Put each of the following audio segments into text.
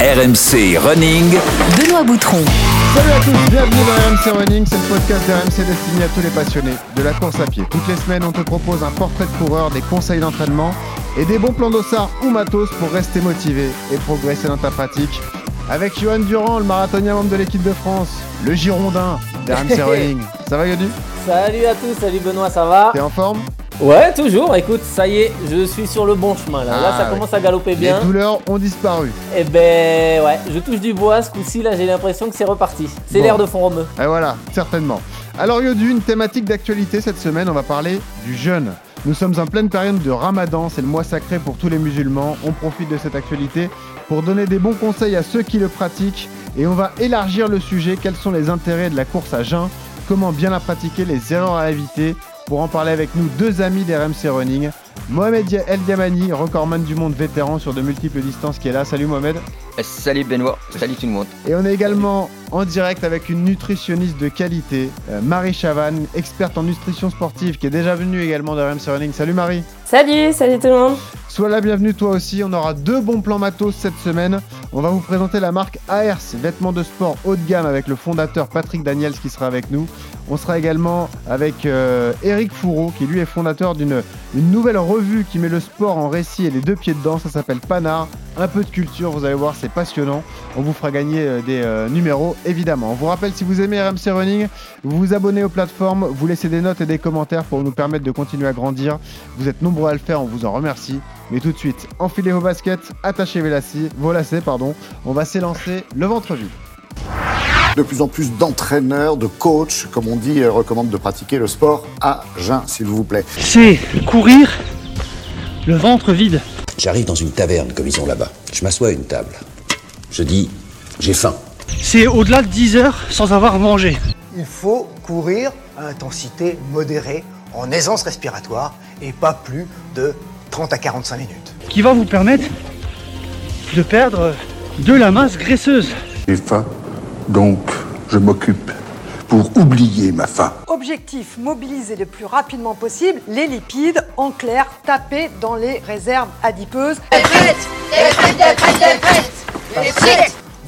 RMC Running. Benoît Boutron. Salut à tous, bienvenue dans RMC Running, c'est le podcast d'RMC destiné à tous les passionnés de la course à pied. Toutes les semaines, on te propose un portrait de coureur, des conseils d'entraînement et des bons plans d'ossard ou matos pour rester motivé et progresser dans ta pratique. Avec Johan Durand, le marathonien membre de l'équipe de France, le Girondin d'RMC Running. Ça va Yodu Salut à tous, salut Benoît, ça va? T'es en forme? Ouais, toujours, écoute, ça y est, je suis sur le bon chemin là. là, Ah, ça ouais. commence à galoper bien. Les douleurs ont disparu. Et ben ouais, je touche du bois ce coup-ci, là j'ai l'impression que c'est reparti. C'est Bon. l'air de fond romeux. Et voilà, certainement. Alors Yodu, une thématique d'actualité cette semaine, on va parler du jeûne. Nous sommes en pleine période de Ramadan, c'est le mois sacré pour tous les musulmans. On profite de cette actualité pour donner des bons conseils à ceux qui le pratiquent et on va élargir le sujet, quels sont les intérêts de la course à jeun, comment bien la pratiquer, les erreurs à éviter? Pour en parler avec nous, deux amis d'RMC Running, Mohamed El Diamani, recordman du monde vétéran sur de multiples distances qui est là. Salut Mohamed. Salut Benoît, salut tout le monde. Et on est également en direct avec une nutritionniste de qualité, euh, Marie Chavanne, experte en nutrition sportive, qui est déjà venue également de RMC Running. Salut Marie Salut, salut tout le monde. Sois la bienvenue toi aussi, on aura deux bons plans matos cette semaine. On va vous présenter la marque AERS, vêtements de sport haut de gamme avec le fondateur Patrick Daniels qui sera avec nous. On sera également avec euh, Eric Fourreau qui lui est fondateur d'une une nouvelle revue qui met le sport en récit et les deux pieds dedans, ça s'appelle Panard. Un peu de culture, vous allez voir, c'est passionnant. On vous fera gagner euh, des euh, numéros évidemment. On vous rappelle si vous aimez RMC Running, vous vous abonnez aux plateformes, vous laissez des notes et des commentaires pour nous permettre de continuer à grandir. Vous êtes nombreux à le faire, on vous en remercie. Mais tout de suite, enfilez vos baskets, attachez vos lacets, vos lacets pardon. On va s'élancer le ventre vide. De plus en plus d'entraîneurs, de coachs, comme on dit, euh, recommandent de pratiquer le sport à jeun, s'il vous plaît. c'est courir le ventre vide. J'arrive dans une taverne comme ils ont là-bas. Je m'assois à une table. Je dis, j'ai faim. C'est au-delà de 10 heures sans avoir mangé. Il faut courir à intensité modérée, en aisance respiratoire, et pas plus de 30 à 45 minutes. Qui va vous permettre de perdre de la masse graisseuse. J'ai faim, donc je m'occupe pour oublier ma faim. Objectif, mobiliser le plus rapidement possible les lipides, en clair, taper dans les réserves adipeuses.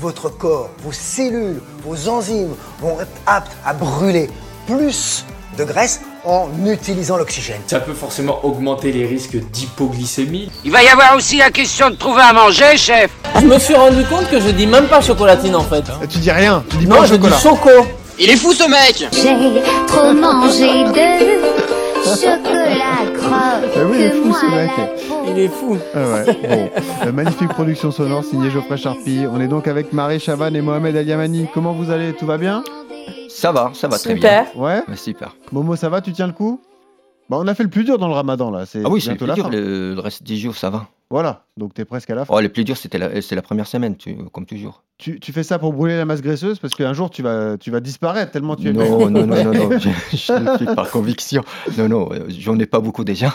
Votre corps, vos cellules, vos enzymes vont être aptes à brûler plus de graisse en utilisant l'oxygène. Ça peut forcément augmenter les risques d'hypoglycémie. Il va y avoir aussi la question de trouver à manger, chef. Je me suis rendu compte que je dis même pas chocolatine en fait. Et tu dis rien, tu dis Non, pas je chocolat. dis choco. Il est fou ce mec J'ai trop mangé de chocolat croque. Ah oui, il est fou ce mec. Il est fou. Ah ouais, bon. Euh, magnifique production sonore signée Geoffrey Charpie. On est donc avec Marie Chavanne et Mohamed El Yamani. Comment vous allez? Tout va bien? Ça va, ça va très bien. Ouais Ouais, super. Momo, ça va? Tu tiens le coup? Bah, on a fait le plus dur dans le ramadan là. C'est Ah oui, c'est le bientôt plus la dur, fin. le, le reste des jours, ça va. Voilà, donc t'es presque à la fin. Oh, le plus dur, c'était la, c'est la première semaine, tu- comme toujours. Tu, tu fais ça pour brûler la masse graisseuse parce qu'un jour tu vas, tu vas disparaître tellement tu es Non, non, non, non, non, je, je le fais par conviction. Non, non, euh, j'en ai pas beaucoup déjà.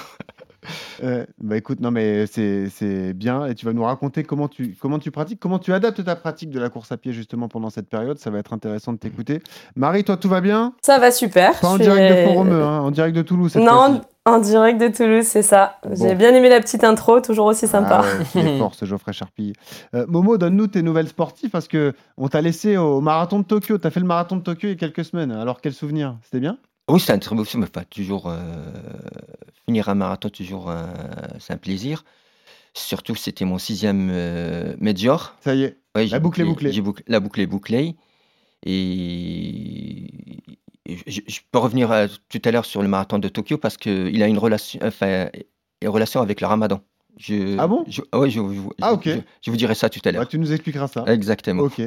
Euh, bah écoute, non mais c'est c'est bien et tu vas nous raconter comment tu, comment tu pratiques, comment tu adaptes ta pratique de la course à pied justement pendant cette période. Ça va être intéressant de t'écouter. Marie, toi tout va bien? Ça va super. Pas en direct de Font-Romeu, hein, en direct de Toulouse cette Non. En direct de Toulouse, c'est ça. Bon. J'ai bien aimé la petite intro, toujours aussi sympa. Ah ouais, est fort ce Geoffrey Charpie. Euh, Momo, donne-nous tes nouvelles sportives parce que on t'a laissé au marathon de Tokyo. T'as fait le marathon de Tokyo il y a quelques semaines. Alors quel souvenir? C'était bien? Oui, c'est un très beau mais pas toujours. euh, finir un marathon, toujours, euh, c'est un plaisir. Surtout, c'était mon sixième euh, major. Ça y est. Ouais, La j'ai boucle est bouclé- bouclée. j'ai bouclé- la boucle est bouclée. Et je, je peux revenir à- tout à l'heure sur le marathon de Tokyo parce qu'il a une relation, enfin, une relation avec le ramadan. Je, Ah bon? je, ouais, je, je- Ah, je- ok. je- je vous dirai ça tout à Bah, l'heure. Tu nous expliqueras ça. Exactement. Ok.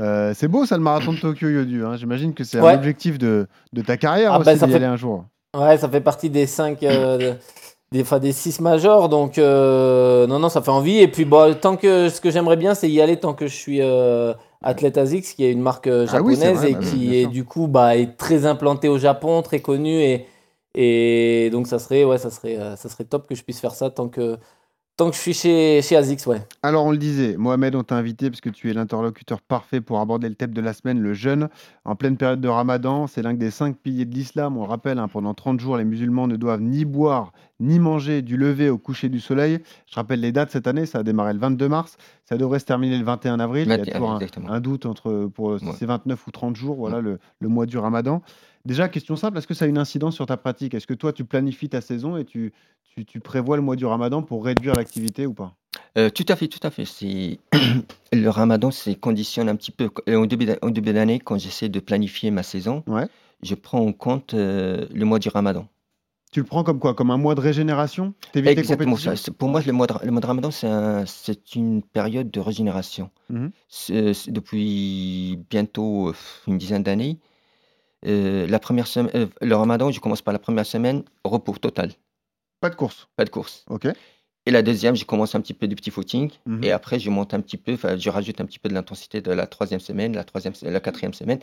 Euh, c'est beau ça le marathon de Tokyo Yodu. hein. J'imagine que c'est Ouais. un objectif de, de ta carrière Ah, aussi bah, ça d'y fait- aller un jour. Ouais, ça fait partie des 5 des, enfin, des 6 majors, donc euh, non, non, ça fait envie. Et puis, bon, tant que ce que j'aimerais bien, c'est y aller tant que je suis euh, athlète ASICS, qui est une marque euh, Ah oui, japonaise vrai, et bah qui est du coup bah, est très implantée au Japon, très connue. Et, et donc, ça serait, ouais, ça, serait, euh, ça serait top que je puisse faire ça tant que, Tant que je suis chez, chez ASICS, ouais. Alors, on le disait, Mohamed, on t'a invité parce que tu es l'interlocuteur parfait pour aborder le thème de la semaine, le jeûne. En pleine période de ramadan, c'est l'un des cinq piliers de l'islam. On le rappelle, hein, pendant 30 jours, les musulmans ne doivent ni boire ni manger du lever au coucher du soleil. Je rappelle les dates cette année, ça a démarré le 22 mars, ça devrait se terminer le 21 avril. Il y a 21, toujours un, doute entre pour si Ouais. c'est 29 ou 30 jours, voilà le, le mois du ramadan. Déjà, question simple, est-ce que ça a une incidence sur ta pratique? Est-ce que toi, tu planifies ta saison et tu, tu, tu prévois le mois du ramadan pour réduire l'activité ou pas? Euh, tout à fait, tout à fait. Le ramadan, c'est conditionne un petit peu. Au début d'a- au début d'année, quand j'essaie de planifier ma saison, Ouais. je prends en compte euh, le mois du ramadan. Tu le prends comme quoi? Comme un mois de régénération? Exactement. ça. Pour moi, le mois de, le mois de ramadan, c'est un- c'est une période de régénération. C'est depuis bientôt une dizaine d'années. euh, la première semaine, le ramadan, je commence par la première semaine, repos total, Pas de course. pas de course. Ok. Et la deuxième, je commence un petit peu du petit footing. Mhm. Et après, je monte un petit peu, je rajoute un petit peu de l'intensité de la troisième semaine, la, troisième, la quatrième semaine.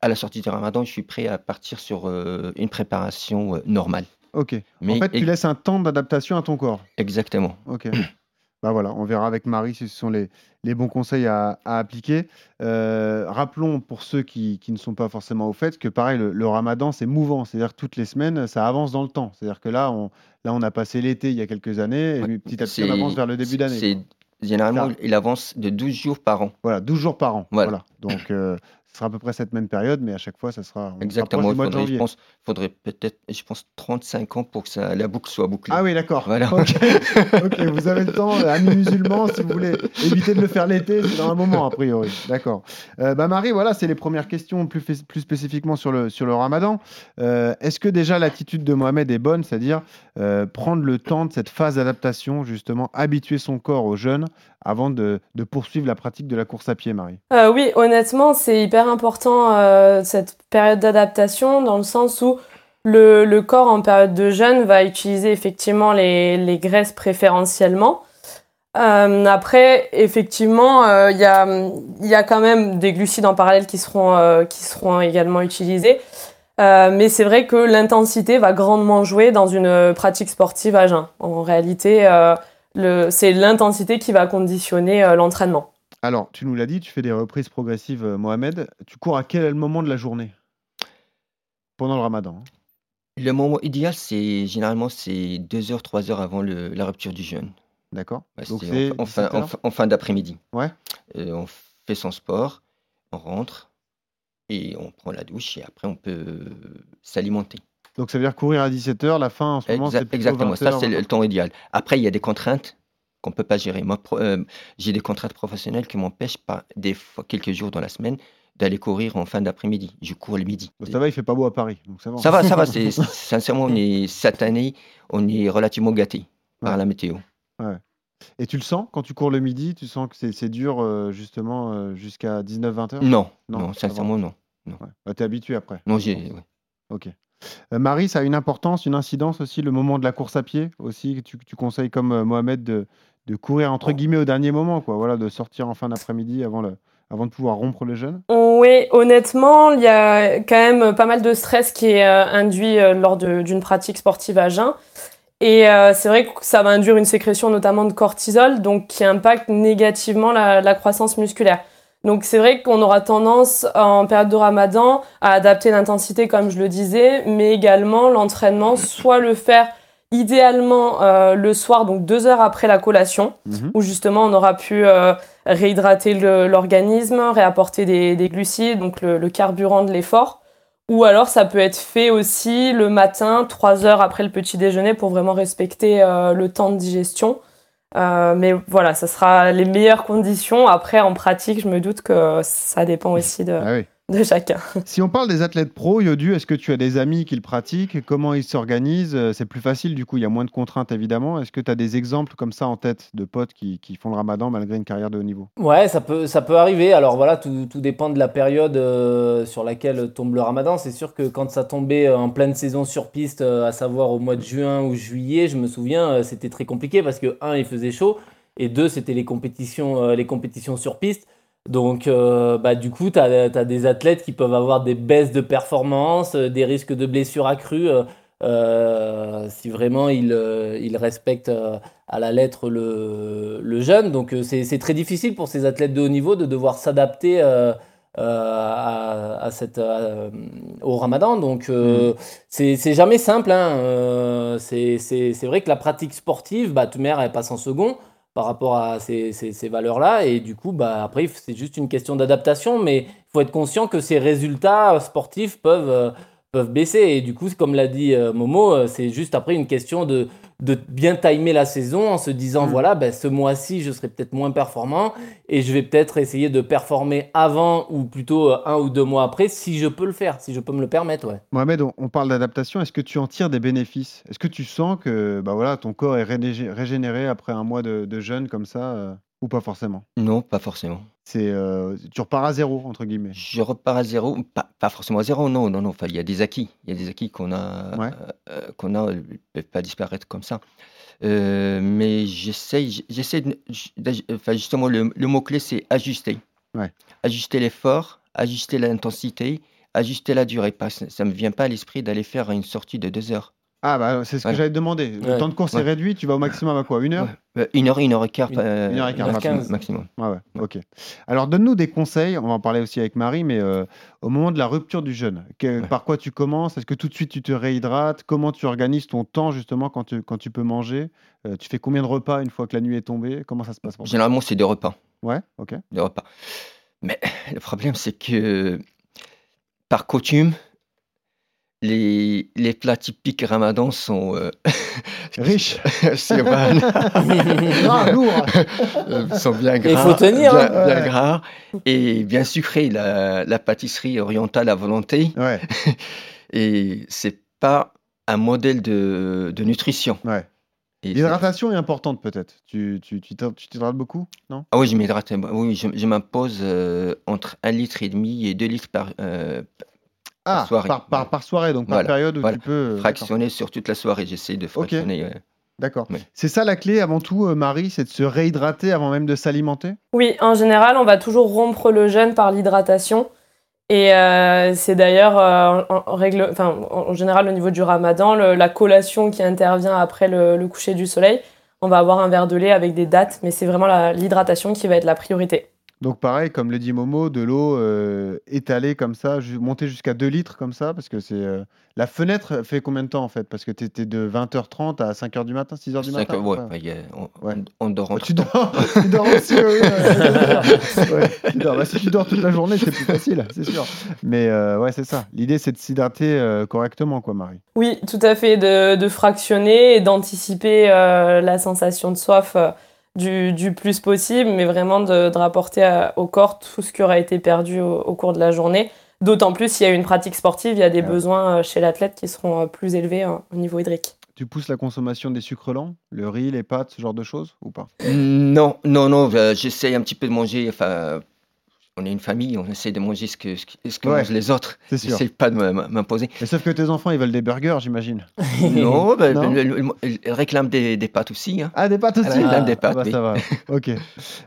À la sortie du ramadan, je suis prêt à partir sur euh, une préparation euh, normale. Ok. Mais en fait, tu laisses un temps d'adaptation à ton corps. Exactement. Ok. bah voilà, on verra avec Marie si ce sont les, les bons conseils à, à appliquer. Euh, rappelons pour ceux qui, qui ne sont pas forcément au fait que pareil, le, le ramadan, c'est mouvant. C'est-à-dire que toutes les semaines, ça avance dans le temps. C'est-à-dire que là, on, là, on a passé l'été il y a quelques années et petit à petit, on avance vers le début d'année. Généralement, Ça- il avance de 12 jours par an. Voilà, 12 jours par an. Voilà. Voilà. Donc, euh, ce sera à peu près cette même période, mais à chaque fois, ça sera. on Exactement. Il mois de faudrait, je janvier. pense, faudrait peut-être, je pense, 35 ans pour que ça, la boucle soit bouclée. Ah oui, d'accord. Voilà. Ok, vous avez le temps, amis musulmans, si vous voulez éviter de le faire l'été, c'est dans un moment, a priori. D'accord. Euh, bah Marie, voilà, c'est les premières questions plus, plus spécifiquement sur le, sur le ramadan. Euh, Est-ce que déjà l'attitude de Mohamed est bonne, c'est-à-dire euh, prendre le temps de cette phase d'adaptation, justement, habituer son corps au jeûne avant de, de poursuivre la pratique de la course à pied, Marie? Euh, oui, honnêtement, c'est hyper important euh, cette période d'adaptation dans le sens où le, corps en période de jeûne va utiliser effectivement les, les graisses préférentiellement. Euh, après, effectivement, euh, il y, a, y a quand même des glucides en parallèle qui seront, qui seront également utilisés. Mais c'est vrai que l'intensité va grandement jouer dans une pratique sportive à jeun. En réalité, c'est l'intensité qui va conditionner l'entraînement. Alors, tu nous l'as dit, tu fais des reprises progressives, euh, Mohamed. Tu cours à quel moment de la journée? Pendant le ramadan. hein Le moment idéal, c'est généralement c'est 2 heures, 3 heures avant le- la rupture du jeûne. D'accord. Bah, Donc c'est c'est en, fin- en 17 fin- heures en fin- en fin d'après-midi. Ouais. Euh, on fait son sport, on rentre et on prend la douche et après on peut euh, s'alimenter. Donc ça veut dire courir à 17h, la fin en ce moment Exa- c'est plutôt exactement, ça 20h, c'est le, le temps idéal. Après, il y a des contraintes qu'on ne peut pas gérer. Moi, euh, j'ai des contraintes professionnelles qui m'empêchent pas, des fois, quelques jours dans la semaine, d'aller courir en fin d'après-midi. Je cours le midi. Ça va, il fait pas beau à Paris, donc ça va. Ça va, ça va. c'est- sincèrement, on est, cette année, on est relativement gâté par la météo. Ouais. Et tu le sens quand tu cours le midi? Tu sens que c'est dur euh, justement euh, jusqu'à 19-20h Non, non, va. sincèrement, non. non. Ouais. Bah, T'es habitué après Non, j'ai. Ok. Euh, Marie, ça a une importance, une incidence aussi, le moment de la course à pied aussi. Tu, tu conseilles comme euh, Mohamed de, de courir entre guillemets au dernier moment, quoi. Voilà, de sortir en fin d'après-midi avant, le, avant de pouvoir rompre le jeûne. Oui, honnêtement, il y a quand même pas mal de stress qui est euh, induit euh, lors d'une pratique sportive à jeun. Et euh, c'est vrai que ça va induire une sécrétion notamment de cortisol, donc qui impacte négativement la, la croissance musculaire. Donc c'est vrai qu'on aura tendance en période de ramadan à adapter l'intensité comme je le disais, mais également l'entraînement, soit le faire idéalement euh, le soir, donc deux heures après la collation, Mhm. où justement on aura pu euh, réhydrater l'organisme, réapporter des, des glucides, donc le, le carburant de l'effort. Ou alors ça peut être fait aussi le matin, trois heures après le petit déjeuner, pour vraiment respecter euh, le temps de digestion. Euh, mais voilà, ça sera les meilleures conditions. Après, en pratique, je me doute que ça dépend aussi de, Ah oui. De chacun. Si on parle des athlètes pro, Yodu, est-ce que tu as des amis qui le pratiquent? Comment ils s'organisent? Euh, C'est plus facile, du coup, il y a moins de contraintes, évidemment. Est-ce que tu as des exemples comme ça en tête de potes qui, qui font le ramadan malgré une carrière de haut niveau? Ouais, ça peut, ça peut arriver. Alors voilà, tout, tout dépend de la période euh, sur laquelle tombe le ramadan. C'est sûr que quand ça tombait euh, en pleine saison sur piste, euh, à savoir au mois de juin ou juillet, je me souviens, euh, c'était très compliqué parce que, un, il faisait chaud, et deux, c'était les compétitions, euh, les compétitions sur piste. Donc, euh, bah, du coup, tu as, des athlètes qui peuvent avoir des baisses de performance, euh, des risques de blessures accrues. euh, si vraiment ils, ils respectent euh, à la lettre le, le jeûne. Donc c'est très difficile pour ces athlètes de haut niveau de devoir s'adapter euh, à, à cette, à- au ramadan. Donc euh, c'est c'est jamais simple. Hein. C'est vrai que la pratique sportive, bah, toute mère, elle passe en second par rapport à ces, ces, valeurs-là. Et du coup, bah, après, c'est juste une question d'adaptation. Mais il faut être conscient que ces résultats sportifs peuvent, euh, peuvent baisser. Et du coup, comme l'a dit euh, Momo, euh, c'est juste après une question de, de bien timer la saison en se disant, Mm. voilà, ben, ce mois-ci, je serai peut-être moins performant et je vais peut-être essayer de performer avant ou plutôt euh, un ou deux mois après si je peux le faire, si je peux me le permettre. Ouais. Mohamed, on, parle d'adaptation. Est-ce que tu en tires des bénéfices? Est-ce que tu sens que bah voilà, ton corps est régé- régénéré après un mois de, de jeûne comme ça euh, ou pas forcément Non, pas forcément. C'est euh, tu repars à zéro entre guillemets. Je repars à zéro, pas, pas forcément à zéro, non, non, non. Enfin, il y a des acquis, il y a des acquis qu'on a, Ouais. euh, qu'on a, ils ne peuvent pas disparaître comme ça. Euh, mais j'essaie, j'essaie, enfin justement, le, le mot-clé, c'est ajuster. Ouais. Ajuster l'effort, ajuster l'intensité, ajuster la durée. Pas, ça ne me vient pas à l'esprit d'aller faire une sortie de deux heures. Ah bah c'est ce que Ouais. j'allais te demander. Le Ouais. temps de course est réduit. Tu vas au maximum à quoi Une heure? Euh, une heure, une heure et quart, Une- euh, une heure et quart, maximum. maximum. maximum. Ah ouais, ok. Alors donne-nous des conseils, on va en parler aussi avec Marie, mais euh, au moment de la rupture du jeûne, que- par quoi tu commences? Est-ce que tout de suite tu te réhydrates? Comment tu organises ton temps justement quand tu, quand tu peux manger? Euh, Tu fais combien de repas une fois que la nuit est tombée? Comment ça se passe pour Généralement, c'est deux repas. Ouais, ok. Deux repas. Mais le problème, c'est que par coutume, les, les plats typiques ramadan sont euh, riches, c'est. Gras, lourds. Euh, sont bien gras, il faut tenir, bien, hein. bien Ouais. gras et bien sucrés. La, la pâtisserie orientale à volonté. Ouais. et c'est pas un modèle de, de nutrition. Ouais. L'hydratation est importante peut-être. Tu tu tu t'hydrates tu beaucoup Non? Ah oui, je m'hydrate. Oui, je, je m'impose euh, entre un litre et demi et deux litres par, euh, Ah, soirée. par, par, par soirée, donc par Voilà, période où voilà. tu peux. euh, fractionner sur toute la soirée. J'essaie de fractionner. euh, D'accord. Ouais. C'est ça la clé avant tout, euh, Marie, c'est de se réhydrater avant même de s'alimenter? Oui, en général, on va toujours rompre le jeûne par l'hydratation. Et euh, c'est d'ailleurs, euh, en, en règle, enfin, en en général, au niveau du ramadan, le- la collation qui intervient après le, le coucher du soleil, on va avoir un verre de lait avec des dattes, mais c'est vraiment l'hydratation qui va être la priorité. Donc pareil, comme le dit Momo, de l'eau euh, étalée comme ça, ju- montée jusqu'à 2 litres comme ça, parce que c'est... euh, La fenêtre fait combien de temps en fait? Parce que tu étais de 20h30 à 5h du matin, 6h du matin ouais, ouais. y a- on, Ouais. on- dort entre Tu dors, tu dors aussi, oui, tu dors. Bah, si tu dors toute la journée, c'est plus facile, c'est sûr. Mais euh, ouais, c'est ça. L'idée, c'est de s'hydrater euh, correctement, quoi, Marie. Oui, tout à fait, de, de fractionner et d'anticiper euh, la sensation de soif euh, du, du plus possible, mais vraiment de, de rapporter à- au corps tout ce qui aura été perdu au, au cours de la journée. D'autant plus s'il y a une pratique sportive, il y a des Ouais. besoins euh, chez l'athlète qui seront euh, plus élevés euh, au niveau hydrique. Tu pousses la consommation des sucres lents, le riz, les pâtes, ce genre de choses, ou pas? Non, non, non, euh, j'essaie un petit peu de manger, enfin, on est une famille, on essaie de manger ce que, ce que, ce que Ouais, mangent les autres. c'est sûr. J'essaie pas de m'imposer. Mais sauf que tes enfants, ils veulent des burgers, j'imagine. non, ben, le- ils réclament des, des pâtes aussi. hein. Ah, des pâtes aussi Ils réclament des Ah, pâtes, bah, oui. ça va. Ok.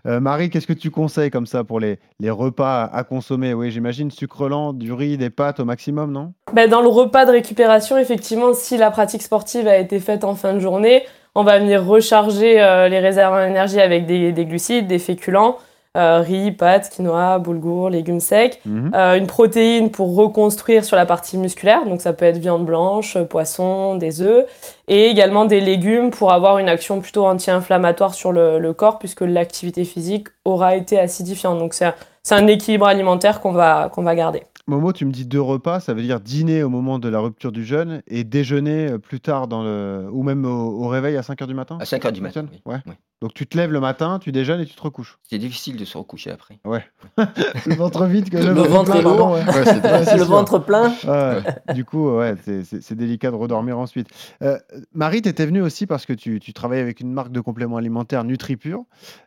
Euh, Marie, qu'est-ce que tu conseilles comme ça pour les, les repas à, à consommer? Oui, j'imagine sucre lent, du riz, des pâtes au maximum, non? Ben, dans le repas de récupération, effectivement, si la pratique sportive a été faite en fin de journée, on va venir recharger euh, les réserves en énergie avec des, des glucides, des féculents, euh, riz, pâtes, quinoa, boulgour, légumes secs, Mhm. euh, une protéine pour reconstruire sur la partie musculaire, donc ça peut être viande blanche, poisson, des œufs, et également des légumes pour avoir une action plutôt anti-inflammatoire sur le, le corps, puisque l'activité physique aura été acidifiante. Donc c'est un, c'est un équilibre alimentaire qu'on va, qu'on va garder. Momo, tu me dis deux repas, ça veut dire dîner au moment de la rupture du jeûne et déjeuner euh, plus tard dans le ou même au, au réveil à 5h du matin À 5 heures du Ça matin. oui, Ouais. oui. Donc tu te lèves le matin, tu déjeunes et tu te recouches. C'est difficile de se recoucher après. Ouais. le ventre vide que Le ventre plein, pardon, ouais. Ouais, c'est Ouais, c'est le sûr. ventre plein. Ouais, Du coup, ouais, c'est- délicat de redormir ensuite. Euh, Marie, tu étais venue aussi parce que tu, tu travailles avec une marque de compléments alimentaires NutriPure.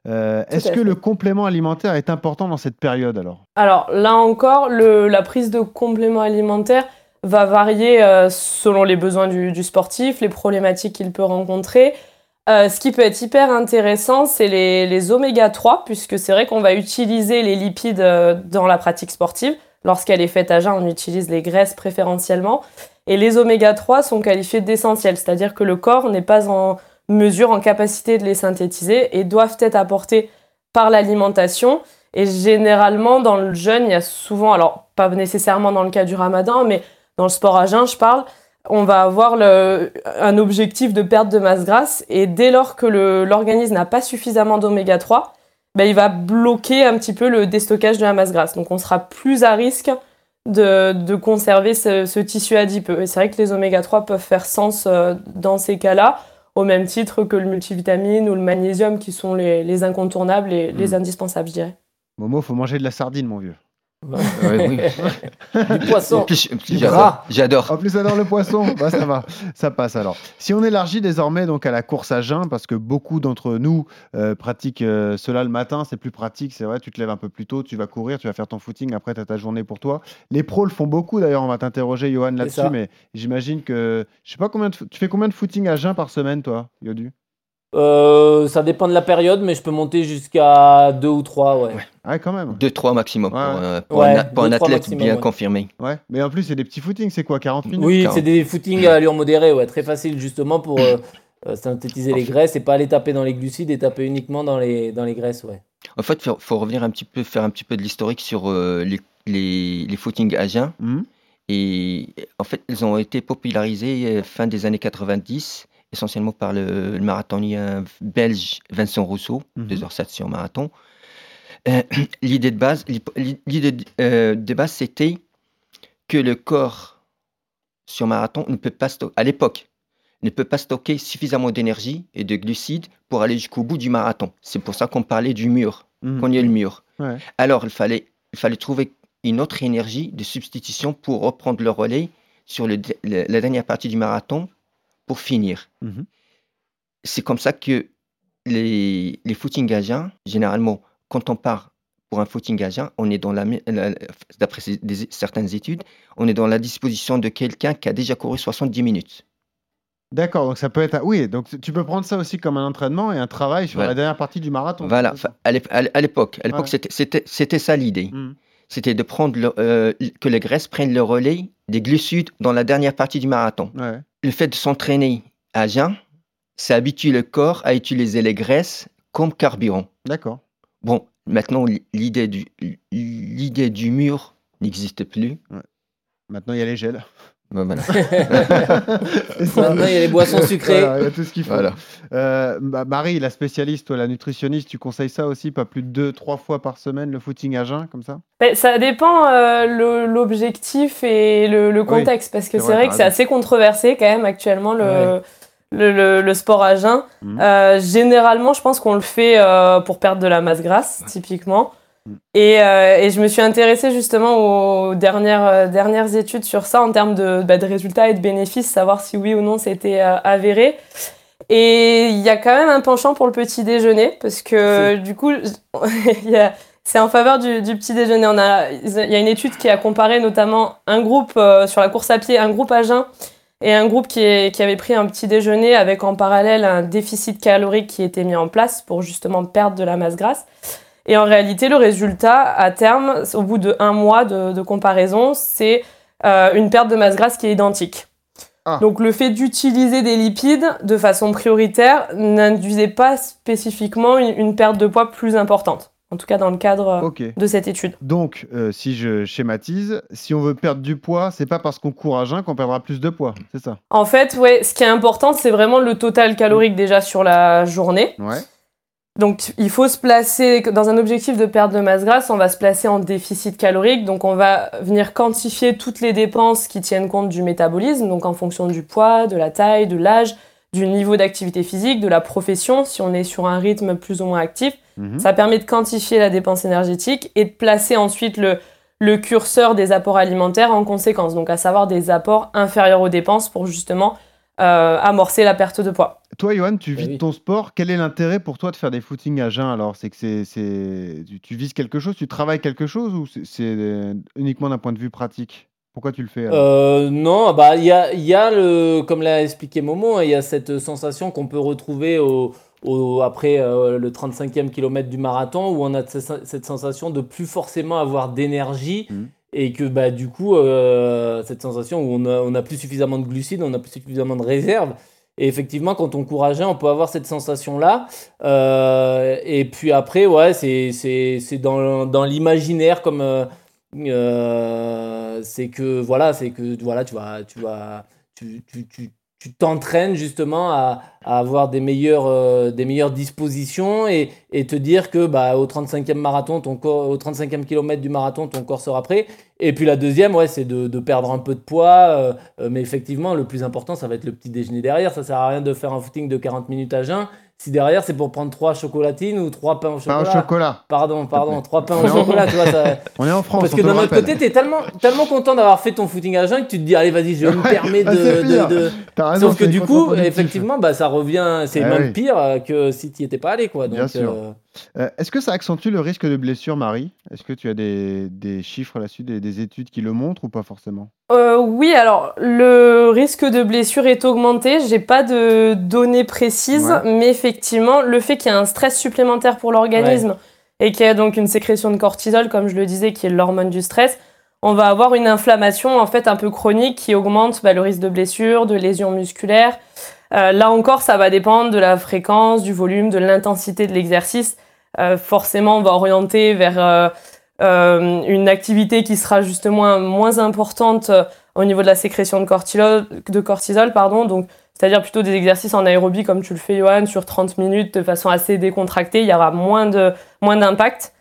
Euh, Est-ce que fait. le complément alimentaire est important dans cette période alors? Alors là encore, le- la prise de compléments alimentaires va varier euh, selon les besoins du, du sportif, les problématiques qu'il peut rencontrer. Euh, ce qui peut être hyper intéressant, c'est les, les oméga 3, puisque c'est vrai qu'on va utiliser les lipides euh, dans la pratique sportive. Lorsqu'elle est faite à jeun, on utilise les graisses préférentiellement. Et les oméga 3 sont qualifiés d'essentiels, c'est-à-dire que le corps n'est pas en mesurent en capacité de les synthétiser et doivent être apportés par l'alimentation. Et généralement, dans le jeûne, il y a souvent, alors pas nécessairement dans le cas du ramadan, mais dans le sport à jeun, je parle, on va avoir le, un objectif de perte de masse grasse. Et dès lors que l'organisme n'a pas suffisamment d'oméga 3, ben, il va bloquer un petit peu le déstockage de la masse grasse. Donc on sera plus à risque de, de conserver ce, ce tissu adipeux. Et c'est vrai que les oméga 3 peuvent faire sens euh, dans ces cas-là, au même titre que le multivitamine ou le magnésium, qui sont les, les incontournables et les indispensables, je dirais. Momo, faut manger de la sardine, mon vieux. Ouais, oui. Du poisson. J'adore. En plus, j'adore le poisson. Bah, ça va, ça passe alors. Si on élargit désormais donc à la course à jeun, parce que beaucoup d'entre nous euh, pratiquent euh, cela le matin, c'est plus pratique, c'est vrai. Tu te lèves un peu plus tôt, tu vas courir, tu vas faire ton footing, après tu as ta journée pour toi. Les pros le font beaucoup d'ailleurs. On va t'interroger, Johan, là-dessus, mais j'imagine que je sais pas combien de tu fais combien de footing à jeun par semaine, toi, Yodu? Euh, ça dépend de la période, mais je peux monter jusqu'à 2 ou 3, ouais. Ah, quand même. 2-3 maximum pour, euh, pour Ouais, un, pour deux, athlète maximum, bien ouais. confirmé. Ouais, mais en plus, c'est des petits footings, c'est quoi 40 minutes? Oui, 40. c'est des footings à allure modérée, ouais, très facile justement pour euh, synthétiser les graisses et pas aller taper dans les glucides et taper uniquement dans les, dans les graisses, ouais. En fait, il faut, faut revenir un petit peu, faire un petit peu de l'historique sur euh, les, les, les footings à jeun. Mhm. Et en fait, ils ont été popularisés fin des années 90, essentiellement par le, le marathonien belge Vincent Rousseau, Mhm. 2h07 sur marathon. Euh, L'idée de base, l'idée de, euh, de base, c'était que le corps sur marathon ne peut pas stocker, à l'époque, ne peut pas stocker suffisamment d'énergie et de glucides pour aller jusqu'au bout du marathon. C'est pour ça qu'on parlait du mur, Mhm. qu'on y ait le mur. Ouais. Alors, il fallait, il fallait trouver une autre énergie de substitution pour reprendre le relais sur le, le- la dernière partie du marathon pour finir. Mhm. C'est comme ça que les, les footings à jeun, généralement, quand on part pour un footing jeun, on est dans la, la- d'après certaines études, on est dans la disposition de quelqu'un qui a déjà couru 70 minutes. D'accord, donc ça peut être. Oui, donc tu peux prendre ça aussi comme un entraînement et un travail sur Voilà. la dernière partie du marathon. Voilà, à l'ép- à l'é- à l'époque, à l'époque Ouais. c'était- c'était c'était ça l'idée. Mhm. C'était de prendre le- euh, que les graisses prennent le relais des glucides dans la dernière partie du marathon. Ouais. Le fait de s'entraîner à jeun, ça habitue le corps à utiliser les graisses comme carburant. D'accord. Bon, maintenant l- l'idée du l'idée du mur n'existe plus. Maintenant, il y a les gels. Ben voilà. Maintenant, il y a les boissons sucrées. Voilà, il y a tout ce qu'il faut. Voilà. Euh, bah, Marie, la spécialiste, toi, la nutritionniste, tu conseilles ça aussi, pas plus de deux, trois fois par semaine, le footing à jeun, comme ça? Ben, ça dépend euh, l'objectif et le, le contexte, parce que c'est vrai, que c'est assez controversé quand même actuellement le, Ouais. le, le- le sport à jeun. Mhm. Euh, généralement, je pense qu'on le fait euh, pour perdre de la masse grasse, typiquement. Et, euh, et je me suis intéressée justement aux dernières, euh, dernières études sur ça en termes de, bah, de résultats et de bénéfices, savoir si oui ou non c'était euh, avéré. Et il y a quand même un penchant pour le petit déjeuner, parce que du coup, c'est en faveur du, du petit déjeuner. On a, il y a une étude qui a comparé notamment un groupe sur la course à pied, un groupe à jeun, et un groupe qui, est- qui avait pris un petit déjeuner avec en parallèle un déficit calorique qui était mis en place pour justement perdre de la masse grasse. Et en réalité, le résultat, à terme, au bout de un mois de, de comparaison, c'est euh, une perte de masse grasse qui est identique. Ah. Donc le fait d'utiliser des lipides de façon prioritaire n'induisait pas spécifiquement une, une perte de poids plus importante. En tout cas dans le cadre euh, de cette étude. Donc, euh, si je schématise, si on veut perdre du poids, c'est pas parce qu'on court à jeun qu'on perdra plus de poids, c'est ça? En fait, ouais, ce qui est important, c'est vraiment le total calorique déjà sur la journée. Ouais. Donc, il faut se placer dans un objectif de perte de masse grasse, on va se placer en déficit calorique. Donc, on va venir quantifier toutes les dépenses qui tiennent compte du métabolisme, donc en fonction du poids, de la taille, de l'âge, du niveau d'activité physique, de la profession, si on est sur un rythme plus ou moins actif. Mhm. Ça permet de quantifier la dépense énergétique et de placer ensuite le, le curseur des apports alimentaires en conséquence, donc à savoir des apports inférieurs aux dépenses pour justement euh, amorcer la perte de poids. Toi, Johan, tu Eh vis de oui. ton sport. Quel est l'intérêt pour toi de faire des footings à jeun alors? C'est que c'est, c'est... Tu, tu vises quelque chose, tu travailles quelque chose ou c'est, c'est, euh, uniquement d'un point de vue pratique? Pourquoi tu le fais Euh, non, bah il y a, il y a le, comme l'a expliqué Momo, hein, il y a cette sensation qu'on peut retrouver au, au- après euh, le 35e kilomètre du marathon où on a ce- cette sensation de plus forcément avoir d'énergie Mhm. Et que bah du coup euh, cette sensation où on a, on a plus suffisamment de glucides, on a plus suffisamment de réserves Et effectivement, quand on jeun, on peut avoir cette sensation-là. Euh, et puis après, ouais, c'est, dans, dans l'imaginaire comme. euh, c'est que voilà, c'est que voilà, tu vas, tu vas, tu t'entraînes justement à, avoir des meilleures, euh, des meilleures dispositions et, te dire que bah, au 35e marathon, ton au 35e kilomètre du marathon, ton corps sera prêt. Et puis la deuxième, ouais, c'est de, de perdre un peu de poids. euh, euh, mais effectivement, le plus important, ça va être le petit déjeuner derrière. Ça sert à rien de faire un footing de 40 minutes à jeun. Si derrière, c'est pour prendre trois chocolatines ou trois pains au Pain chocolat. au chocolat. Pardon, pardon, trois pains On au chocolat, tu vois. Ça... On est en France. Parce que d'un autre côté, t'es tellement, tellement content d'avoir fait ton footing à jeun que tu te dis, allez, vas-y, je vais me Ouais, permettre bah, de. de- de- T'as raison, Sauf que du coup, effectivement, bah, ça revient, c'est Ah même oui. pire euh, que si tu étais pas allé, quoi. Donc, Bien sûr. euh, Euh, Est-ce que ça accentue le risque de blessure, Marie? Est-ce que tu as des, des chiffres là-dessus, des, des études qui le montrent ou pas forcément? Euh, oui, alors le risque de blessure est augmenté. J'ai pas de données précises, Ouais. mais effectivement, le fait qu'il y ait un stress supplémentaire pour l'organisme et qu'il y ait donc une sécrétion de cortisol, comme je le disais, qui est l'hormone du stress, on va avoir une inflammation en fait un peu chronique qui augmente bah, le risque de blessure, de lésions musculaires. Euh, là encore, ça va dépendre de la fréquence, du volume, de l'intensité de l'exercice. Euh, forcément, on va orienter vers euh, une activité qui sera justement moins importante au niveau de la sécrétion de cortisol, de cortisol pardon. Donc, c'est-à-dire plutôt des exercices en aérobie comme tu le fais, Johan, sur 30 minutes de façon assez décontractée. Il y aura moins de moins d'impact.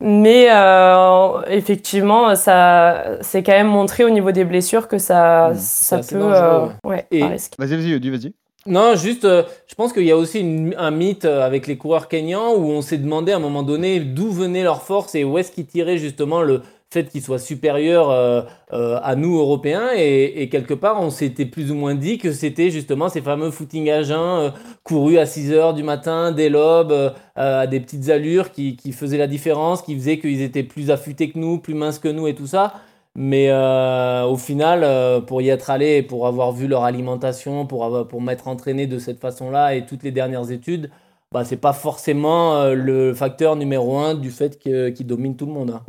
Mais euh, effectivement, ça, c'est quand même montré au niveau des blessures que ça, ça assez peut, euh, ouais. Et-. Vas-y, vas-y, Yodu, vas-y. Non, juste, euh, je pense qu'il y a aussi une- un mythe euh, avec les coureurs kenyans où on s'est demandé à un moment donné d'où venait leur force et où est-ce qu'ils tiraient justement le fait qu'ils soient supérieurs euh, euh, à nous Européens. Et, quelque part, on s'était plus ou moins dit que c'était justement ces fameux footings à jeun courus à 6 heures du matin, des lobes, euh, à des petites allures qui, qui faisaient la différence, qui faisaient qu'ils étaient plus affûtés que nous, plus minces que nous et tout ça. Mais au final, pour y être allé, pour avoir vu leur alimentation, pour, pour m'être entraîné de cette façon-là et toutes les dernières études, bah, c'est pas forcément le facteur numéro un du fait qu'ils dominent tout le monde. hein.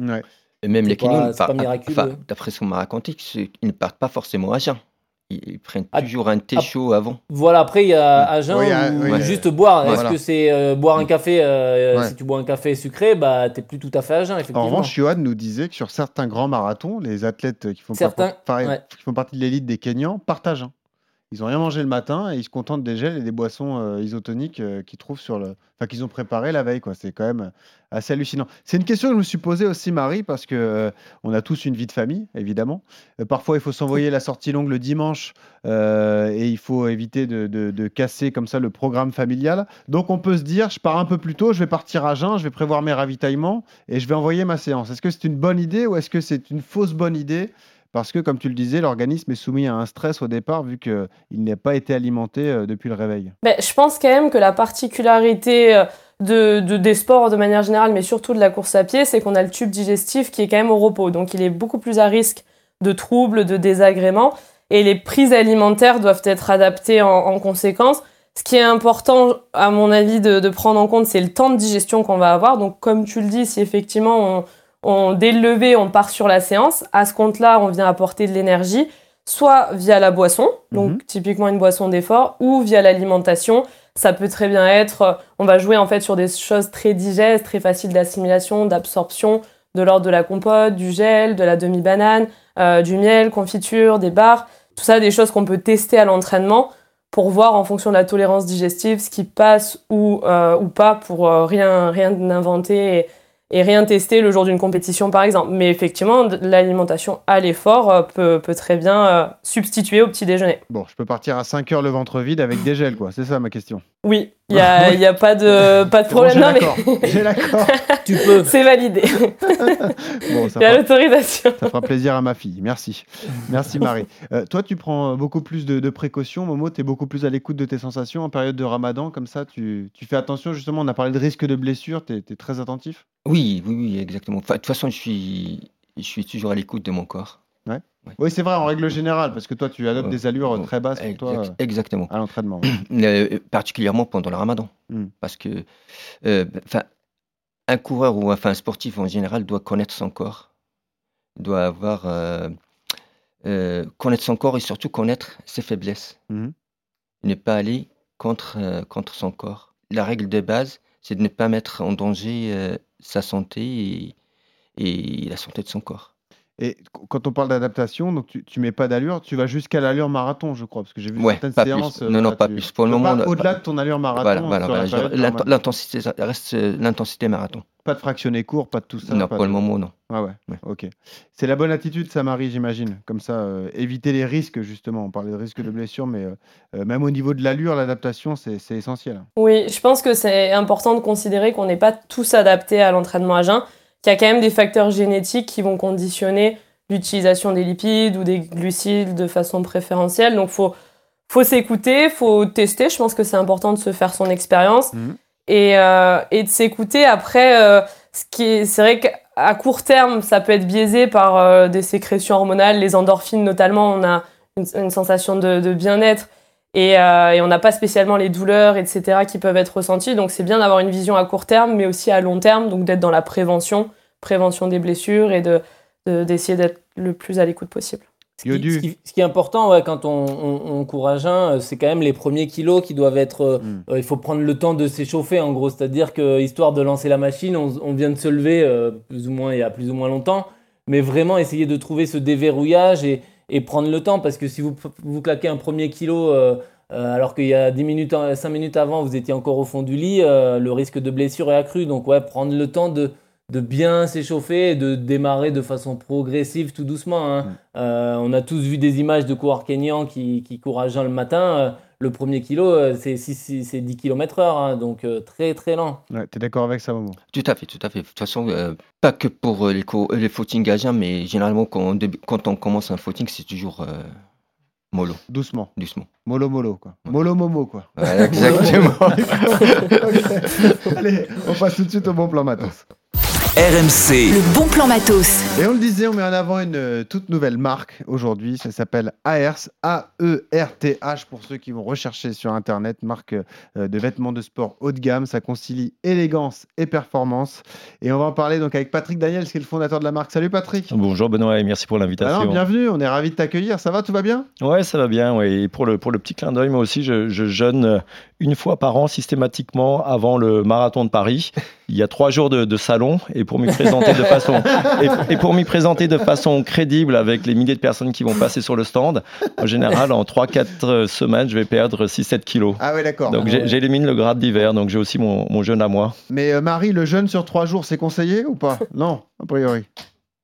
Et même les miraculeux. enfin, d'après ce qu'on m'a raconté, ils ne partent pas forcément à jeun. Ils, ils prennent Ah, toujours un thé ah, chaud avant. Voilà, après, il y a à jeun Oui, ah, ou oui, juste euh, boire. ouais, Est-ce voilà. que c'est euh, boire un café euh, Ouais. Si tu bois un café sucré, bah, t'es plus tout à fait à jeun, effectivement. En revanche, Johan nous disait que sur certains grands marathons, les athlètes qui font, pas- Certains, pareil, ouais. qui font partie de l'élite des Kenyans partagent. Ils n'ont rien mangé le matin et ils se contentent des gels et des boissons euh, isotoniques euh, qu'ils trouvent sur le, enfin qu'ils ont préparé la veille. Quoi. C'est quand même euh, assez hallucinant. C'est une question que je me suis posée aussi, Marie, parce que on a tous une vie de famille, évidemment. Parfois, il faut s'envoyer la sortie longue le dimanche et il faut éviter de, de- de casser comme ça le programme familial. Donc, on peut se dire, je pars un peu plus tôt, je vais partir à jeun, je vais prévoir mes ravitaillements et je vais envoyer ma séance. Est-ce que c'est une bonne idée ou est-ce que c'est une fausse bonne idée parce que, comme tu le disais, l'organisme est soumis à un stress au départ, vu qu'il n'a pas été alimenté euh, depuis le réveil. Ben, je pense quand même que la particularité euh, de, de- des sports de manière générale, mais surtout de la course à pied, c'est qu'on a le tube digestif qui est quand même au repos. Donc il est beaucoup plus à risque de troubles, de désagréments. Et les prises alimentaires doivent être adaptées en, en conséquence. Ce qui est important, à mon avis, de, de prendre en compte, c'est le temps de digestion qu'on va avoir. Donc comme tu le dis, si effectivement, on, on, dès le lever, on part sur la séance, à ce compte-là, on vient apporter de l'énergie, soit via la boisson, donc Mhm. typiquement une boisson d'effort, ou via l'alimentation. Ça peut très bien être, euh, on va jouer en fait sur des choses très digestes, très faciles d'assimilation, d'absorption, de l'ordre de la compote, du gel, de la demi-banane, euh, du miel, confiture, des bars. Tout ça, des choses qu'on peut tester à l'entraînement pour voir en fonction de la tolérance digestive ce qui passe ou, euh, ou pas pour euh, rien, rien inventer et, et rien tester le jour d'une compétition par exemple. Mais effectivement, l'alimentation à l'effort euh, peut, peut très bien euh, substituer au petit déjeuner. Bon, je peux partir à 5 heures le ventre vide avec des gels, quoi. C'est ça ma question. Oui, il n'y a, y a pas de, pas de C'est bon, problème. j'ai non, mais l'accord. J'ai l'accord. Tu peux. c'est validé. Bon, ça Il y a fera, l'autorisation. ça fera plaisir à ma fille. Merci. Merci Marie. Euh, toi, tu prends beaucoup plus de, de précautions. Momo, tu es beaucoup plus à l'écoute de tes sensations en période de ramadan. Comme ça, tu, tu fais attention. Justement, on a parlé de risque de blessure. Tu es, très attentif. Oui, oui, oui, exactement. Enfin, de toute façon, je suis, je suis toujours à l'écoute de mon corps. Ouais. Oui, c'est vrai, en règle générale, parce que toi, tu adoptes des allures très basses pour toi Exact- exactement. euh, à l'entraînement. Euh, particulièrement pendant le ramadan. Mm. Parce que euh, un coureur ou enfin, un sportif en général doit connaître son corps, doit avoir euh, euh, connaître son corps et surtout connaître ses faiblesses. Mhm. ne pas aller contre, euh, contre son corps. La règle de base, c'est de ne pas mettre en danger euh, sa santé et, la santé de son corps. Et qu- quand on parle d'adaptation, donc tu, tu mets pas d'allure, tu vas jusqu'à l'allure marathon, je crois, parce que j'ai vu Ouais, certaines pas plus. séances. euh, Non, non, pas tu- plus. Pour le moment, pas au-delà de ton allure marathon. Voilà, la voilà. L'intensité reste euh, l'intensité marathon. Pas de fractionné court, pas de tout ça. Non, pas pour de- le moment, non. Ah ouais, ok. C'est la bonne attitude, ça, Marie, j'imagine. Comme ça, euh, éviter les risques, justement. On parlait de risques de blessure, mais euh, euh, même au niveau de l'allure, l'adaptation, c'est c'est essentiel. Oui, je pense que c'est important de considérer qu'on n'est pas tous adaptés à l'entraînement à jeun, qu'il y a quand même des facteurs génétiques qui vont conditionner l'utilisation des lipides ou des glucides de façon préférentielle. Donc, faut, faut s'écouter, faut tester. Je pense que c'est important de se faire son expérience et, euh, et de s'écouter. Après, euh, ce qui est, c'est vrai qu'à court terme, ça peut être biaisé par euh, des sécrétions hormonales, les endorphines notamment. On a une, une sensation de, de bien-être et, et on n'a pas spécialement les douleurs, etc., qui peuvent être ressenties. Donc, c'est bien d'avoir une vision à court terme, mais aussi à long terme, donc d'être dans la prévention, prévention des blessures et de, de- d'essayer d'être le plus à l'écoute possible. Ce qui, ce qui- ce qui est important ouais, quand on, on, à jeun, euh, c'est quand même les premiers kilos qui doivent être. euh, euh, il faut prendre le temps de s'échauffer en gros, c'est-à-dire que histoire de lancer la machine, on, on vient de se lever euh, plus ou moins il y a plus ou moins longtemps, mais vraiment essayer de trouver ce déverrouillage et, et prendre le temps parce que si vous, vous claquez un premier kilo euh, euh, alors qu'il y a 10 minutes, 5 minutes avant vous étiez encore au fond du lit, euh, le risque de blessure est accru. Donc ouais, prendre le temps de de bien s'échauffer et de démarrer de façon progressive tout doucement. hein. Euh, on a tous vu des images de coureurs kenyans qui, qui courent à jeun le matin. euh, le premier kilo, euh, c'est six- six- c'est 10 km heure, hein, donc euh, très très lent. Ouais, T'es d'accord avec ça, Momo? Tout à fait, tout à fait. De toute façon, euh, pas que pour les, les footings à jeun, mais généralement, quand on, début- quand on commence un footing, c'est toujours euh, mollo. Doucement. Doucement. Mollo mollo, quoi. Mollo momo, quoi. Ouais, exactement. Allez, on passe tout de suite au bon plan matos. RMC. Le bon plan matos. Et on le disait, on met en avant une euh, toute nouvelle marque aujourd'hui. Ça s'appelle AERTH, A-E-R-T-H pour ceux qui vont rechercher sur Internet. Marque euh, de vêtements de sport haut de gamme. Ça concilie élégance et performance. Et on va en parler donc avec Patrick Daniel, qui est le fondateur de la marque. Salut Patrick. Bonjour Benoît et merci pour l'invitation. Alors, bienvenue, on est ravis de t'accueillir. Ça va, tout va bien? Ouais, ça va bien. Ouais. Et pour le, pour le petit clin d'œil, moi aussi, je, je jeûne euh, une fois par an systématiquement avant le marathon de Paris. Il y a trois jours de, de salon et pour m'y présenter de façon et, et pour m'y présenter de façon crédible avec les milliers de personnes qui vont passer sur le stand, en général, en 3-4 semaines, je vais perdre 6-7 kilos. Ah ouais, d'accord. Donc j'ai- j'élimine le grade d'hiver, donc j'ai aussi mon, mon jeûne à moi. Mais euh, Marie, le jeûne sur trois jours, c'est conseillé ou pas? Non, a priori.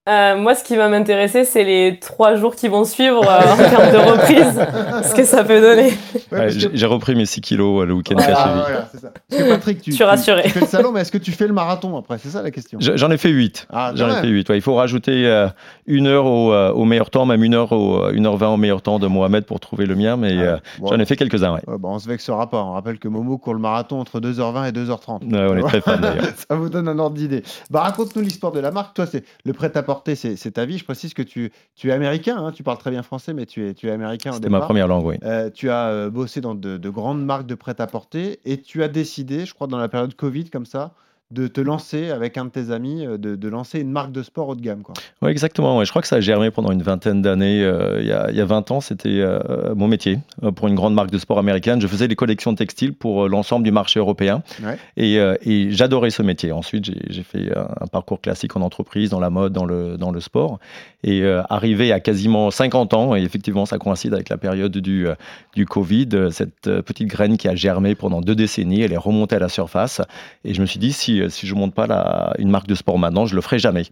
Euh, moi, ce qui va m'intéresser, c'est les trois jours qui vont suivre euh, en termes de reprise, ce que ça peut donner. Ouais, j'ai repris mes 6 kilos euh, le week-end qui a Ah, suivi. voilà, c'est ça. Parce que Patrick, tu, Je suis rassuré. tu fais le salon, mais est-ce que tu fais le marathon après? C'est ça la question. Je- J'en ai fait 8. Ah, J'en ai fait 8. Il faut rajouter euh, une heure au, euh, au meilleur temps, même une heure au, une heure 20 au meilleur temps de Mohamed pour trouver le mien, mais euh, bon. j'en ai fait quelques-uns. Ouais. Ouais, bah, on se vexera pas. On rappelle que Momo court le marathon entre 2h20 et 2h30. Ouais, on est très fan d'ailleurs. Ça vous donne un ordre d'idée. Bah, raconte-nous l'histoire de la marque. Toi, c'est le prêt-à-porter, c'est c'est ta vie. Je précise que tu, tu es américain. hein. Tu parles très bien français, mais tu es, tu es américain. C'était ma première langue, oui. Euh, tu as euh, bossé dans de, de grandes marques de prêt-à-porter et tu as décidé, je crois, dans la période Covid, comme ça, de te lancer avec un de tes amis, euh, de, de lancer une marque de sport haut de gamme. Quoi. Oui, exactement. ouais. Je crois que ça a germé pendant une vingtaine d'années. Euh, il, y a, il y a 20 ans, c'était euh, mon métier euh, pour une grande marque de sport américaine. Je faisais les collections textiles pour l'ensemble du marché européen. Ouais. Et, et j'adorais ce métier. Ensuite, j'ai j'ai fait un, un parcours classique en entreprise, dans la mode, dans le, dans le sport. Et euh, arrivé à quasiment 50 ans, et effectivement, ça coïncide avec la période du, euh, du Covid, euh, cette petite graine qui a germé pendant deux décennies, elle est remontée à la surface. Et je me suis dit, si, si je monte pas la, une marque de sport maintenant, je le ferai jamais.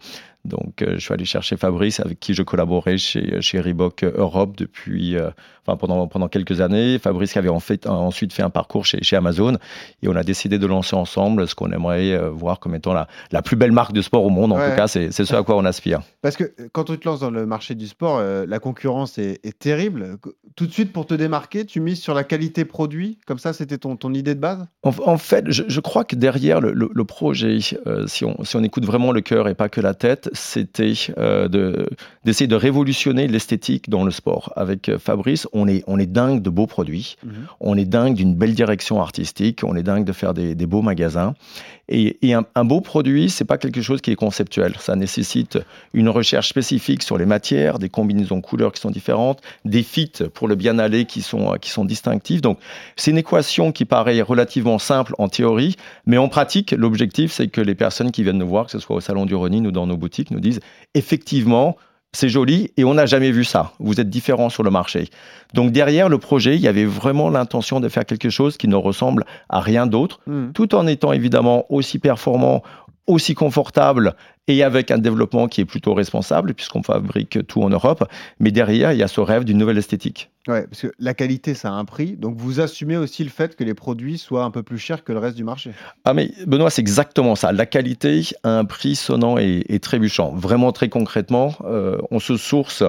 Donc, je suis allé chercher Fabrice, avec qui je collaborais chez, chez Reebok Europe depuis, euh, enfin, pendant, pendant quelques années. Fabrice qui avait en fait, ensuite fait un parcours chez, chez Amazon. Et on a décidé de lancer ensemble ce qu'on aimerait voir comme étant la, la plus belle marque de sport au monde. En Ouais. tout cas, c'est ce à quoi on aspire. Parce que quand te lances dans le marché du sport, euh, la concurrence est, est terrible. Tout de suite, pour te démarquer, tu mises sur la qualité produit? Comme ça, c'était ton, ton idée de base? En, en fait, je, je crois que derrière le, le- le projet, euh, si, on, si on écoute vraiment le cœur et pas que la tête, c'était euh, de- d'essayer de, révolutionner l'esthétique dans le sport. Avec euh, Fabrice, on est, on est dingue de beaux produits, on est dingue d'une belle direction artistique, on est dingue de faire des, des beaux magasins. Et, et un, un beau produit, c'est pas quelque chose qui est conceptuel. Ça nécessite une recherche spécifique sur les matières, des combinaisons couleurs qui sont différentes, des fits pour le bien aller qui sont, qui sont distinctifs. Donc, c'est une équation qui paraît relativement simple en théorie, mais en pratique, l'objectif, c'est que les personnes qui viennent nous voir, que ce soit au salon du running ou dans nos boutiques, nous disent effectivement, c'est joli et on n'a jamais vu ça. Vous êtes différent sur le marché. Donc derrière le projet, il y avait vraiment l'intention de faire quelque chose qui ne ressemble à rien d'autre, Hmm. tout en étant évidemment aussi performant, aussi confortable et avec un développement qui est plutôt responsable puisqu'on fabrique tout en Europe. Mais derrière, il y a ce rêve d'une nouvelle esthétique. Ouais, parce que la qualité, ça a un prix. Donc vous assumez aussi le fait que les produits soient un peu plus chers que le reste du marché. Ah mais Benoît, c'est exactement ça. La qualité a un prix sonnant et, et trébuchant. Vraiment très concrètement, euh, on se source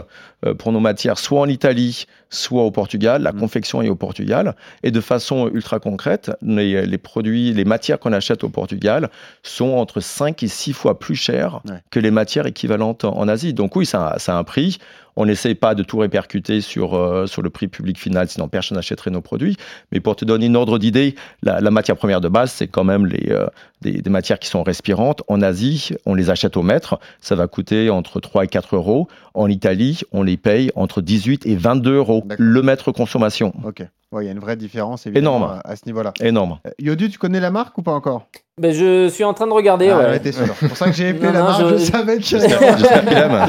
euh, pour nos matières soit en Italie, soit au Portugal. La confection est au Portugal. Et de façon ultra concrète, les, les produits, les matières qu'on achète au Portugal sont entre 5 et 6 fois plus chères Ouais. que les matières équivalentes en, en Asie. Donc oui, ça, a- ça a un prix. On n'essaie pas de tout répercuter sur, euh, sur le prix public final, sinon personne n'achèterait nos produits. Mais pour te donner une ordre d'idée, la, la matière première de base, c'est quand même les, euh, des, des matières qui sont respirantes. En Asie, on les achète au mètre. Ça va coûter entre 3 et 4 euros. En Italie, on les paye entre 18 et 22 euros le mètre consommation. Ok. Ouais, il y a une vraie différence évidemment Énorme. à, à ce niveau-là. Énorme. Euh, Yodu, tu connais la marque ou pas encore? Ben, je suis en train de regarder. Ah, ouais. ouais, t'es sûr. C'est pour ça que j'ai Non, la marque. Je, je- savais que J'espère qu'il aime.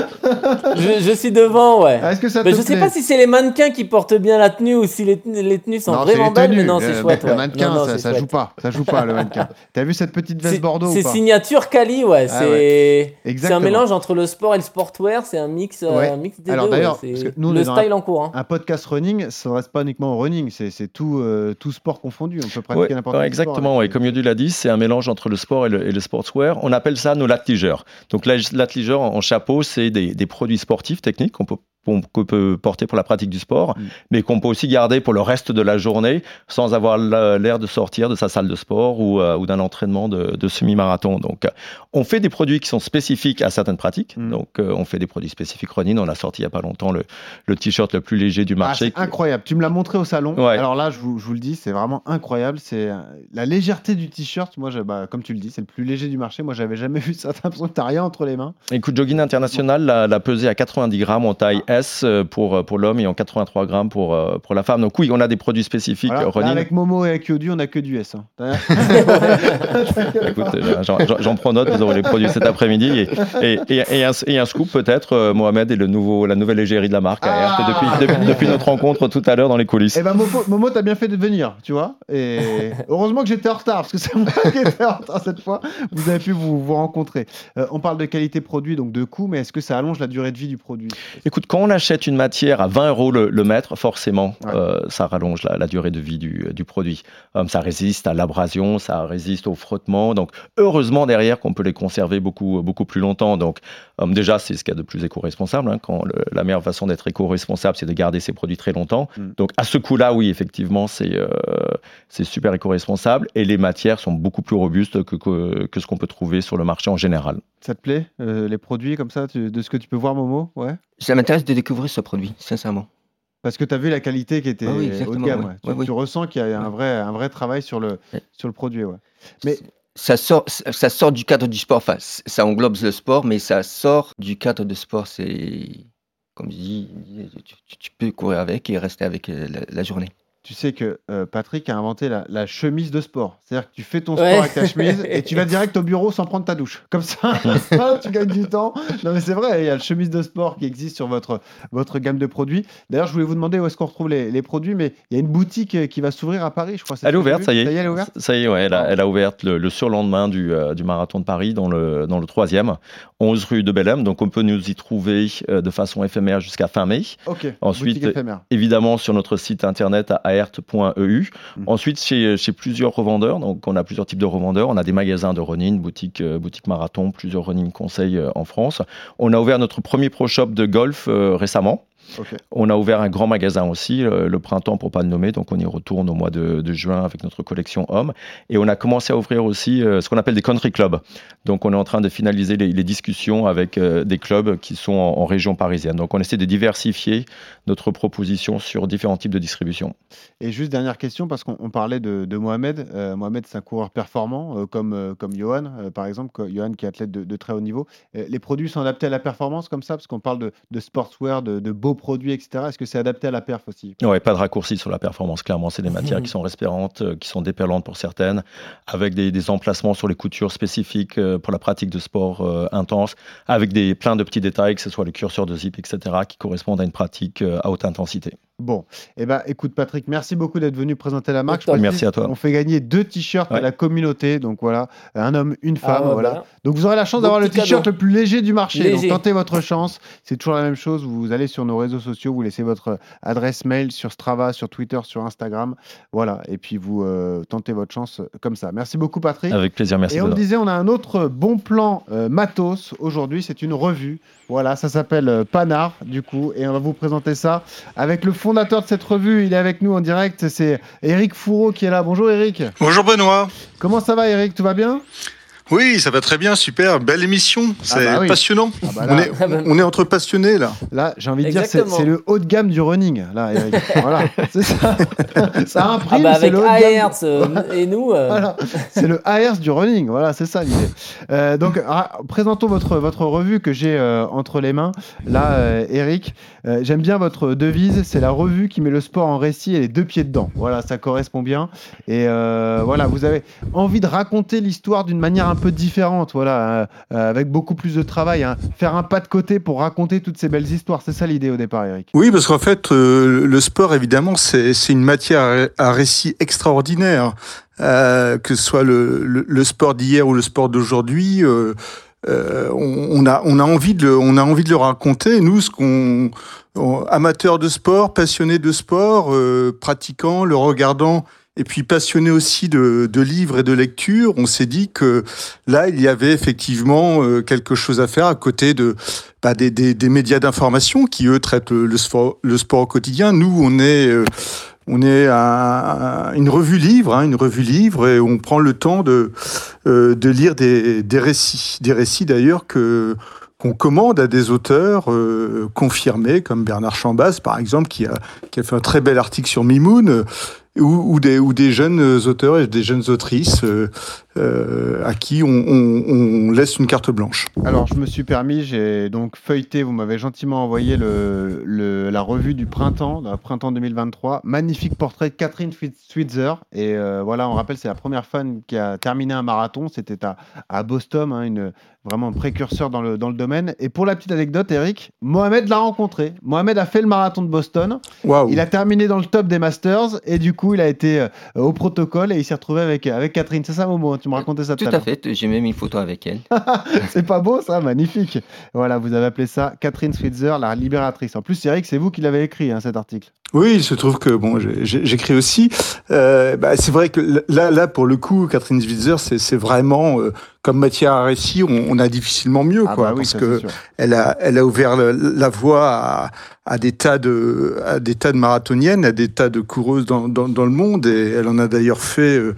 je, je suis devant, ouais. Est-ce que ça Mais te je sais pas si c'est les mannequins qui portent bien la tenue ou si les, les tenues sont Non, vraiment les belles, mais non, Le- c'est chouette. Le ouais. mannequin, Non, non, ça, ça chouette. joue pas. Ça joue pas, le mannequin. T'as vu cette petite veste Bordeaux C'est signature Cali, ouais. Ah c'est ouais. un mélange entre le sport et le sportwear. C'est un mix, euh, Ouais. un mix des Alors deux. ouais. d'ailleurs, le style en cours. hein. un podcast running, ça ne reste pas uniquement au running, c'est c'est tout, euh, tout sport confondu. On peut pratiquer n'importe sport exactement. Et comme Yodu l'a dit, c'est un mélange entre le sport et le, sportswear. On appelle ça nos latligeurs. Donc la- l'atligeur en en chapeau, c'est des, des produits sportifs techniques qu'on peut qu'on peut porter pour la pratique du sport, Mm. mais qu'on peut aussi garder pour le reste de la journée sans avoir la- l'air de sortir de sa salle de sport ou, euh, ou d'un entraînement de, de semi-marathon. Donc, euh, on fait des produits qui sont spécifiques à certaines pratiques. Mm. Donc, euh, on fait des produits spécifiques running. On a sorti il n'y a pas longtemps le, le t-shirt le plus léger du Ah, marché. c'est incroyable. Tu me l'as montré au salon. Ouais. Alors là, je vous, je vous le dis, c'est vraiment incroyable. C'est la légèreté du t-shirt. Moi, bah, comme tu le dis, c'est le plus léger du marché. Moi, j'avais jamais vu ça. T'as l'impression que t'as rien entre les mains. Écoute, Jogging International l'a l'a pesé à 90 grammes en taille Ah. S euh, pour, pour l'homme et en 83 grammes pour, euh, pour la femme. Donc oui, on a des produits spécifiques Voilà. euh, Là, running. avec Momo et avec Yodu, on a que du S. hein. Écoute, euh, j'en- prends note, vous aurez les produits cet après-midi. Et, et, et- un, et un scoop peut-être, euh, Mohamed est le nouveau, la nouvelle égérie de la marque Ah. depuis, depuis, depuis notre rencontre tout à l'heure dans les coulisses. Eh ben Momo, Momo t'as bien fait de venir, tu vois. Et heureusement que j'étais en retard, parce que c'est moi qui étais en retard cette fois. Vous avez pu vous, vous rencontrer. Euh, on parle de qualité produit, donc de coût, mais est-ce que ça allonge la durée de vie du produit? Écoute, quand on achète une matière à 20 euros le, le mètre, forcément, euh, ça rallonge la, la durée de vie du, du produit. Euh, ça résiste à l'abrasion, ça résiste au frottement. Donc, heureusement derrière qu'on peut les conserver beaucoup, beaucoup plus longtemps. Donc, euh, déjà, c'est ce qu'il y a de plus éco-responsable. hein, quand le- la meilleure façon d'être éco-responsable, c'est de garder ses produits très longtemps. Mm. Donc, à ce coup-là, oui, effectivement, c'est c'est super éco-responsable. Et les matières sont beaucoup plus robustes que, que, que ce qu'on peut trouver sur le marché en général. Ça te plaît, les produits comme ça, tu- de ce que tu peux voir, Momo? Ouais. Ça m'intéresse de découvrir ce produit, sincèrement. Parce que tu as vu la qualité qui était Ah oui, haut de gamme. ouais. ouais. Tu, Ouais, oui. ressens qu'il y a un vrai, un vrai travail sur le, sur le produit. Mais Ça sort, ça sort du cadre du sport. Enfin, ça englobe le sport, mais ça sort du cadre de sport. C'est, comme je dis, tu, peux courir avec et rester avec euh, la, la journée. Tu sais que euh, Patrick a inventé la, la chemise de sport. C'est-à-dire que tu fais ton sport Ouais. avec ta chemise et tu vas direct au bureau sans prendre ta douche. Comme ça, tu gagnes du temps. Non, mais c'est vrai, il y a le chemise de sport qui existe sur votre, votre gamme de produits. D'ailleurs, je voulais vous demander où est-ce qu'on retrouve les, les produits, mais il y a une boutique euh, qui va s'ouvrir à Paris, je crois. Elle est ouverte, ça y est. Ça y est, elle est ouverte Ça y est, ouais, elle, a, elle a ouvert le, le surlendemain du, euh, du marathon de Paris, dans le, dans le troisième, 11 rue de Bellem. Donc on peut nous y trouver euh, de façon éphémère jusqu'à fin mai. Ok, Ensuite, boutique éphémère. évidemment, sur notre site internet à aert.eu. Mhm. Ensuite, chez, chez plusieurs revendeurs. Donc, on a plusieurs types de revendeurs. On a des magasins de running, boutique, euh, boutique marathon, plusieurs running conseils euh, en France. On a ouvert notre premier pro shop de golf euh, récemment. On a ouvert un grand magasin aussi, euh, le printemps pour pas le nommer, donc on y retourne au mois de, de juin avec notre collection homme. Et on a commencé à ouvrir aussi euh, ce qu'on appelle des country clubs. Donc on est en train de finaliser les, les discussions avec euh, des clubs qui sont en, en région parisienne. Donc on essaie de diversifier notre proposition sur différents types de distribution. Et juste dernière question, parce qu'on on parlait de, de Mohamed. Euh, Mohamed, c'est un coureur performant, comme, comme Johan, par exemple. Johan qui est athlète de, de très haut niveau. Les produits sont adaptés à la performance comme ça, parce qu'on parle de, de sportswear, de, de beau produits, etc. Est-ce que c'est adapté à la perf aussi? Ouais, pas de raccourci sur la performance. Clairement, c'est des matières qui sont respirantes, euh, qui sont déperlantes pour certaines, avec des, des emplacements sur les coutures spécifiques euh, pour la pratique de sport euh, intense, avec des plein de petits détails, que ce soit le curseur de zip, etc., qui correspondent à une pratique euh, à haute intensité. Bon, eh ben, écoute Patrick, merci beaucoup d'être venu présenter la marque. Je Merci précise, à toi. On fait gagner deux t-shirts à la communauté, donc voilà, un homme, une femme, Ah ouais, voilà. voilà. Donc vous aurez la chance d'avoir le t-shirt le plus léger du marché. Léger. Donc tentez votre chance. C'est toujours la même chose. Vous allez sur nos réseaux sociaux, vous laissez votre adresse mail sur Strava, sur Twitter, sur Instagram, voilà. Et puis vous euh, tentez votre chance comme ça. Merci beaucoup Patrick. Avec plaisir, merci. Et on le disait, on a un autre bon plan euh, matos aujourd'hui. C'est une revue. Voilà, ça s'appelle euh, Panard, du coup. Et on va vous présenter ça avec le fondateur de cette revue. Il est avec nous en direct. C'est Eric Fourreau qui est là. Bonjour Eric. Bonjour Benoît. Comment ça va Eric Tout va bien? Oui, ça va très bien, super, belle émission, c'est bah oui. passionnant. Ah bah on, est, on est entre passionnés là. Là, j'ai envie de dire, c'est le haut de gamme du running. Là, Eric. voilà, c'est ça. ça Ah imprime, bah c'est avec le haut de gamme. Euh, et nous. euh, Voilà, c'est le ARS du running. Voilà, c'est ça l'idée. Euh, donc, présentons votre, votre revue que j'ai euh, entre les mains. Là, euh, Eric, euh, j'aime bien votre devise. C'est la revue qui met le sport en récit et les deux pieds dedans. Voilà, ça correspond bien. Et euh, voilà, vous avez envie de raconter l'histoire d'une manière un peu différente. Voilà, euh, euh, avec beaucoup plus de travail. hein. Faire un pas de côté pour raconter toutes ces belles histoires. C'est ça l'idée au départ, Eric. Oui, parce qu'en fait, euh, le sport, évidemment, c'est une matière à, récit extraordinaire. Que ce soit le, sport d'hier ou le sport d'aujourd'hui, on, a, envie de le, on a envie de le raconter. Nous, amateurs de sport, passionnés de sport, pratiquants, le regardant, et puis passionnés aussi de, livres et de lecture, on s'est dit que là, il y avait effectivement euh, quelque chose à faire à côté de bah, des, médias d'information qui, eux, traitent le, sport, au quotidien. Nous, on est... euh, on est un- une revue livre, hein, une revue livre, et on prend le temps de, euh, de lire des, des récits, des récits d'ailleurs que qu'on commande à des auteurs confirmés, comme Bernard Chambas, par exemple, qui a, qui a fait un très bel article sur Mimoun, ou, ou des, ou des jeunes auteurs et des jeunes autrices euh, euh, à qui on, on- on laisse une carte blanche. Alors, je me suis permis, j'ai donc feuilleté, vous m'avez gentiment envoyé le, le- la revue du printemps, le printemps 2023. Magnifique portrait de Catherine Swit- Switzer. Et euh, voilà, on rappelle, c'est la première femme qui a terminé un marathon. C'était à, à Boston, hein, une, vraiment un précurseur dans le, dans le domaine. Et pour la petite anecdote, Eric, Mohamed l'a rencontré. Mohamed a fait le marathon de Boston. Il a terminé dans le top des Masters. Et du coup, il a été euh, au protocole et il s'est retrouvé avec, avec Catherine. C'est ça, Momo Tu me racontais ça tout, Tout à fait, j'ai même une photo avec elle. C'est pas beau ça, magnifique. Voilà, vous avez appelé ça Catherine Switzer, la libératrice. En plus, Eric, c'est vous qui l'avez écrit, hein, cet article. Oui, il se trouve que bon, j'écris aussi. Euh, bah, c'est vrai que là, là, pour le coup, Catherine Switzer, c'est vraiment euh, comme matière à récit, on, on a difficilement mieux, Ah quoi, bah oui, parce ça, que elle a, elle a ouvert le- la voie à, à des tas de, à des tas de marathoniennes, à des tas de coureuses dans, dans, dans le monde, et elle en a d'ailleurs fait. euh,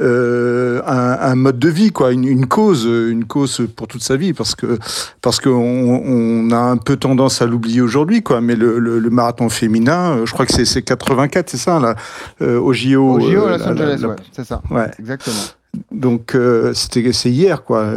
euh, un, un mode de vie, quoi, une, une cause, une cause pour toute sa vie, parce que parce qu'on on a un peu tendance à l'oublier aujourd'hui, quoi. Mais le, le, le marathon féminin, euh, je crois que c'est c'est 84, c'est ça, là, euh, au JO. Au JO à Los Angeles, ouais, c'est ça. Ouais. Exactement. Donc euh, c'était c'est hier quoi.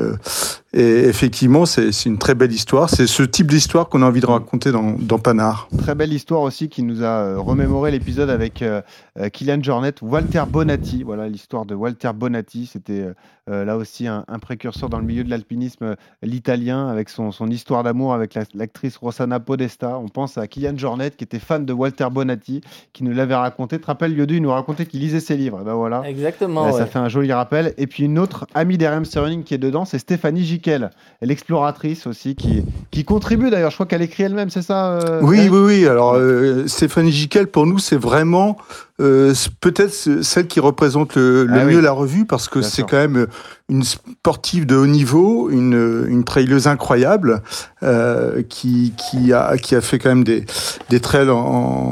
Et effectivement c'est une très belle histoire. C'est ce type d'histoire qu'on a envie de raconter dans, dans Panard. Très belle histoire aussi qui nous a euh, remémoré l'épisode avec euh, euh, Kylian Jornet, Walter Bonatti. Voilà l'histoire de Walter Bonatti. C'était euh, là aussi un, un précurseur dans le milieu de l'alpinisme, l'italien, avec son, son histoire d'amour avec la- l'actrice Rossana Podesta. On pense à Kylian Jornet qui était fan de Walter Bonatti, qui nous l'avait raconté. Tu te rappelles, Yodu, il nous racontait qu'il lisait ses livres. Et ben voilà. Exactement. Ouais, Ça fait un joli rappel. Et puis une autre amie d'RMC Running qui est dedans, c'est Stéphanie Jiquel, l'exploratrice aussi, qui, qui contribue d'ailleurs. Je crois qu'elle écrit elle-même, c'est ça euh, Oui, oui, oui. Alors, euh, Stéphanie Jiquel, pour nous, c'est vraiment euh, peut-être celle qui représente le, le Ah mieux oui. la revue parce que c'est quand même une sportive de haut niveau, une, une trailleuse incroyable euh, qui, qui, a, qui a fait quand même des, des trails en,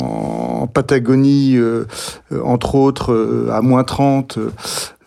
en Patagonie, euh, euh, entre autres, euh, à moins 30.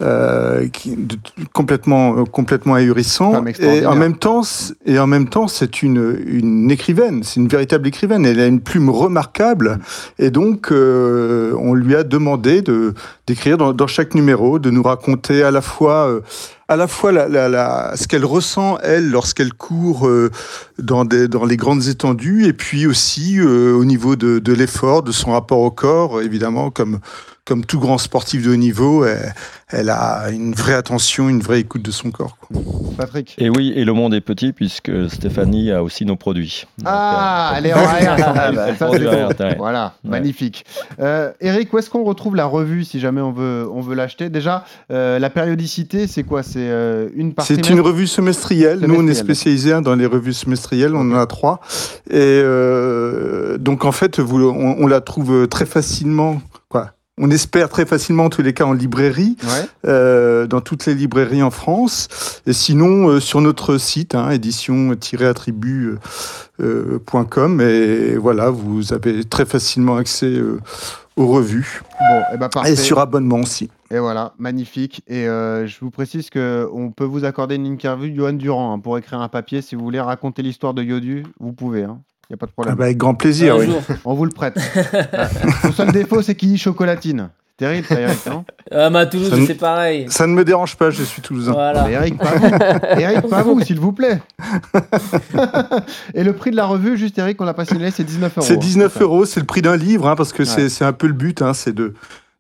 euh, qui, de- complètement euh, complètement ahurissant et en même temps et en même temps c'est une une écrivaine c'est une véritable écrivaine elle a une plume remarquable et donc euh, on lui a demandé de d'écrire dans, chaque numéro de nous raconter à la fois euh, à la fois ce qu'elle ressent, elle, lorsqu'elle court euh, dans, dans les grandes étendues, et puis aussi euh, au niveau de, de l'effort, de son rapport au corps, évidemment, comme, comme tout grand sportif de haut niveau, elle, elle a une vraie attention, une vraie écoute de son corps. quoi. Patrick. Et oui, et le monde est petit puisque Stéphanie a aussi nos produits. Ah, elle est en arrière. Ah, bah, ça. Voilà, Ouais. magnifique. Euh, Eric, où est-ce qu'on retrouve la revue si jamais on veut, on veut l'acheter? Déjà, euh, la périodicité, c'est quoi? C'est euh, une par C'est une revue semestrielle. Nous, on est spécialisé hein, dans les revues semestrielles. On en a trois. Et euh, donc, en fait, vous, on, on la trouve très facilement. On espère très facilement, en tous les cas, en librairie, Ouais. euh, dans toutes les librairies en France. Et sinon, euh, sur notre site, hein, édition-attribut.com. et voilà, vous avez très facilement accès euh, aux revues. Bon, et ben parfait. Et sur abonnement aussi. Et voilà, magnifique. Et euh, je vous précise que on peut vous accorder une interview de Johan Durand hein, pour écrire un papier. Si vous voulez raconter l'histoire de Yodu, vous pouvez. Il n'y a pas de problème. Ah bah, avec grand plaisir, Un oui. jour. On vous le prête. Son seul défaut, c'est qu'il dit chocolatine. C'est terrible, ça, Eric, non Ah, mais à Toulouse, c'est pareil. Ça ne me dérange pas, je suis toulousain. Voilà. Mais Eric, pas vous. Eric, pas vous, s'il vous plaît. Et le prix de la revue, juste Eric, on l'a pas signalé, c'est 19 euros. C'est 19 euros, c'est le prix d'un livre, hein, parce que c'est Ouais. c'est un peu le but, hein, c'est de,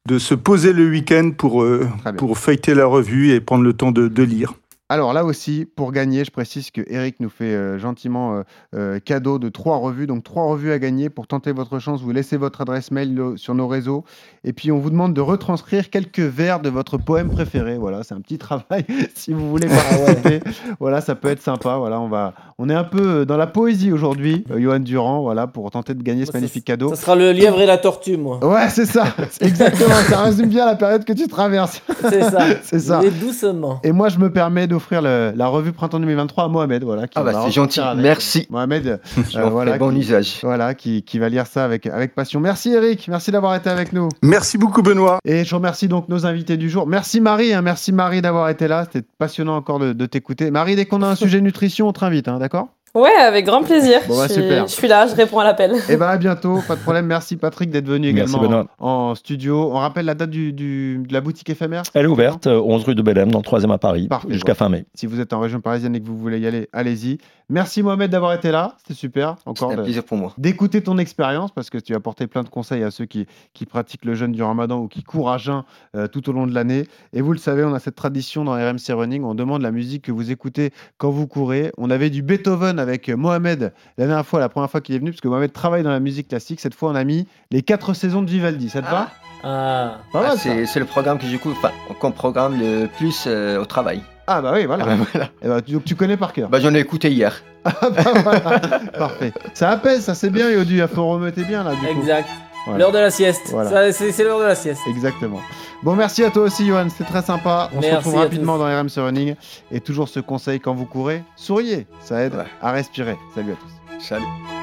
de se poser le week-end pour, euh, pour feuilleter la revue et prendre le temps de, de lire. Alors là aussi, pour gagner, je précise que Eric nous fait euh, gentiment euh, euh, cadeau de trois revues. Donc trois revues à gagner. Pour tenter votre chance, vous laissez votre adresse mail sur nos réseaux. Et puis on vous demande de retranscrire quelques vers de votre poème préféré. Voilà, c'est un petit travail si vous voulez participer. voilà, ça peut être sympa. Voilà, on va, on est un peu dans la poésie aujourd'hui, Johan Durand. Voilà, pour tenter de gagner ce magnifique cadeau. Ça sera le lièvre et la tortue, moi. Ouais, c'est ça. Exactement. ça résume bien la période que tu traverses. C'est ça. c'est ça. Mais doucement. Et moi, je me permets d'offrir le- la revue printemps 2023 à Mohamed, voilà. Qui Ah bah, va c'est gentil. avec. Merci. Mohamed, euh, J'en ferai voilà, bon qui, usage. voilà, qui, qui va lire ça avec, avec passion. Merci Eric, merci d'avoir été avec nous. Merci beaucoup, Benoît. Et je remercie donc nos invités du jour. Merci Marie, hein, merci Marie d'avoir été là. C'était passionnant encore de, de t'écouter. Marie, dès qu'on a un sujet nutrition, on te invite, hein, d'accord? Ouais, avec grand plaisir. Bon, bah, je, suis, super. je suis là, je réponds à l'appel. Et ben à bientôt, pas de problème. Merci Patrick d'être venu également en, en studio. On rappelle la date du, du- de la boutique éphémère Elle est ouverte, euh, 11 rue de Bellem, dans le 3 à Paris, jusqu'à fin mai. Si vous êtes en région parisienne et que vous voulez y aller, allez-y. Merci Mohamed d'avoir été là, c'était super. Encore un plaisir pour moi. d'écouter ton expérience parce que tu as apporté plein de conseils à ceux qui, qui pratiquent le jeûne du ramadan ou qui courent à jeun euh, tout au long de l'année. Et vous le savez, on a cette tradition dans RMC Running, on demande la musique que vous écoutez quand vous courez. On avait du Beethoven avec Mohamed la dernière fois, la première fois qu'il est venu, parce que Mohamed travaille dans la musique classique. Cette fois, on a mis les quatre saisons de Vivaldi. Ça te va? Ah. Pas Ah, c'est le programme que j'écoute, enfin, qu'on programme le plus euh, au travail. Ah bah oui, voilà. Ah bah voilà. Eh ben, tu- donc tu connais par cœur. Bah, J'en ai écouté hier. Ah bah voilà. Parfait. Ça apaise, ça c'est bien, Yodu. Il faut remettre bien là. Du coup. Exact. Voilà. L'heure de la sieste. Voilà. C'est l'heure de la sieste. Exactement. Bon, merci à toi aussi, Johan. C'était très sympa. On se retrouve rapidement tous. dans RMC Running. Et toujours ce conseil quand vous courez, souriez. Ça aide Ouais. à respirer. Salut à tous. Salut.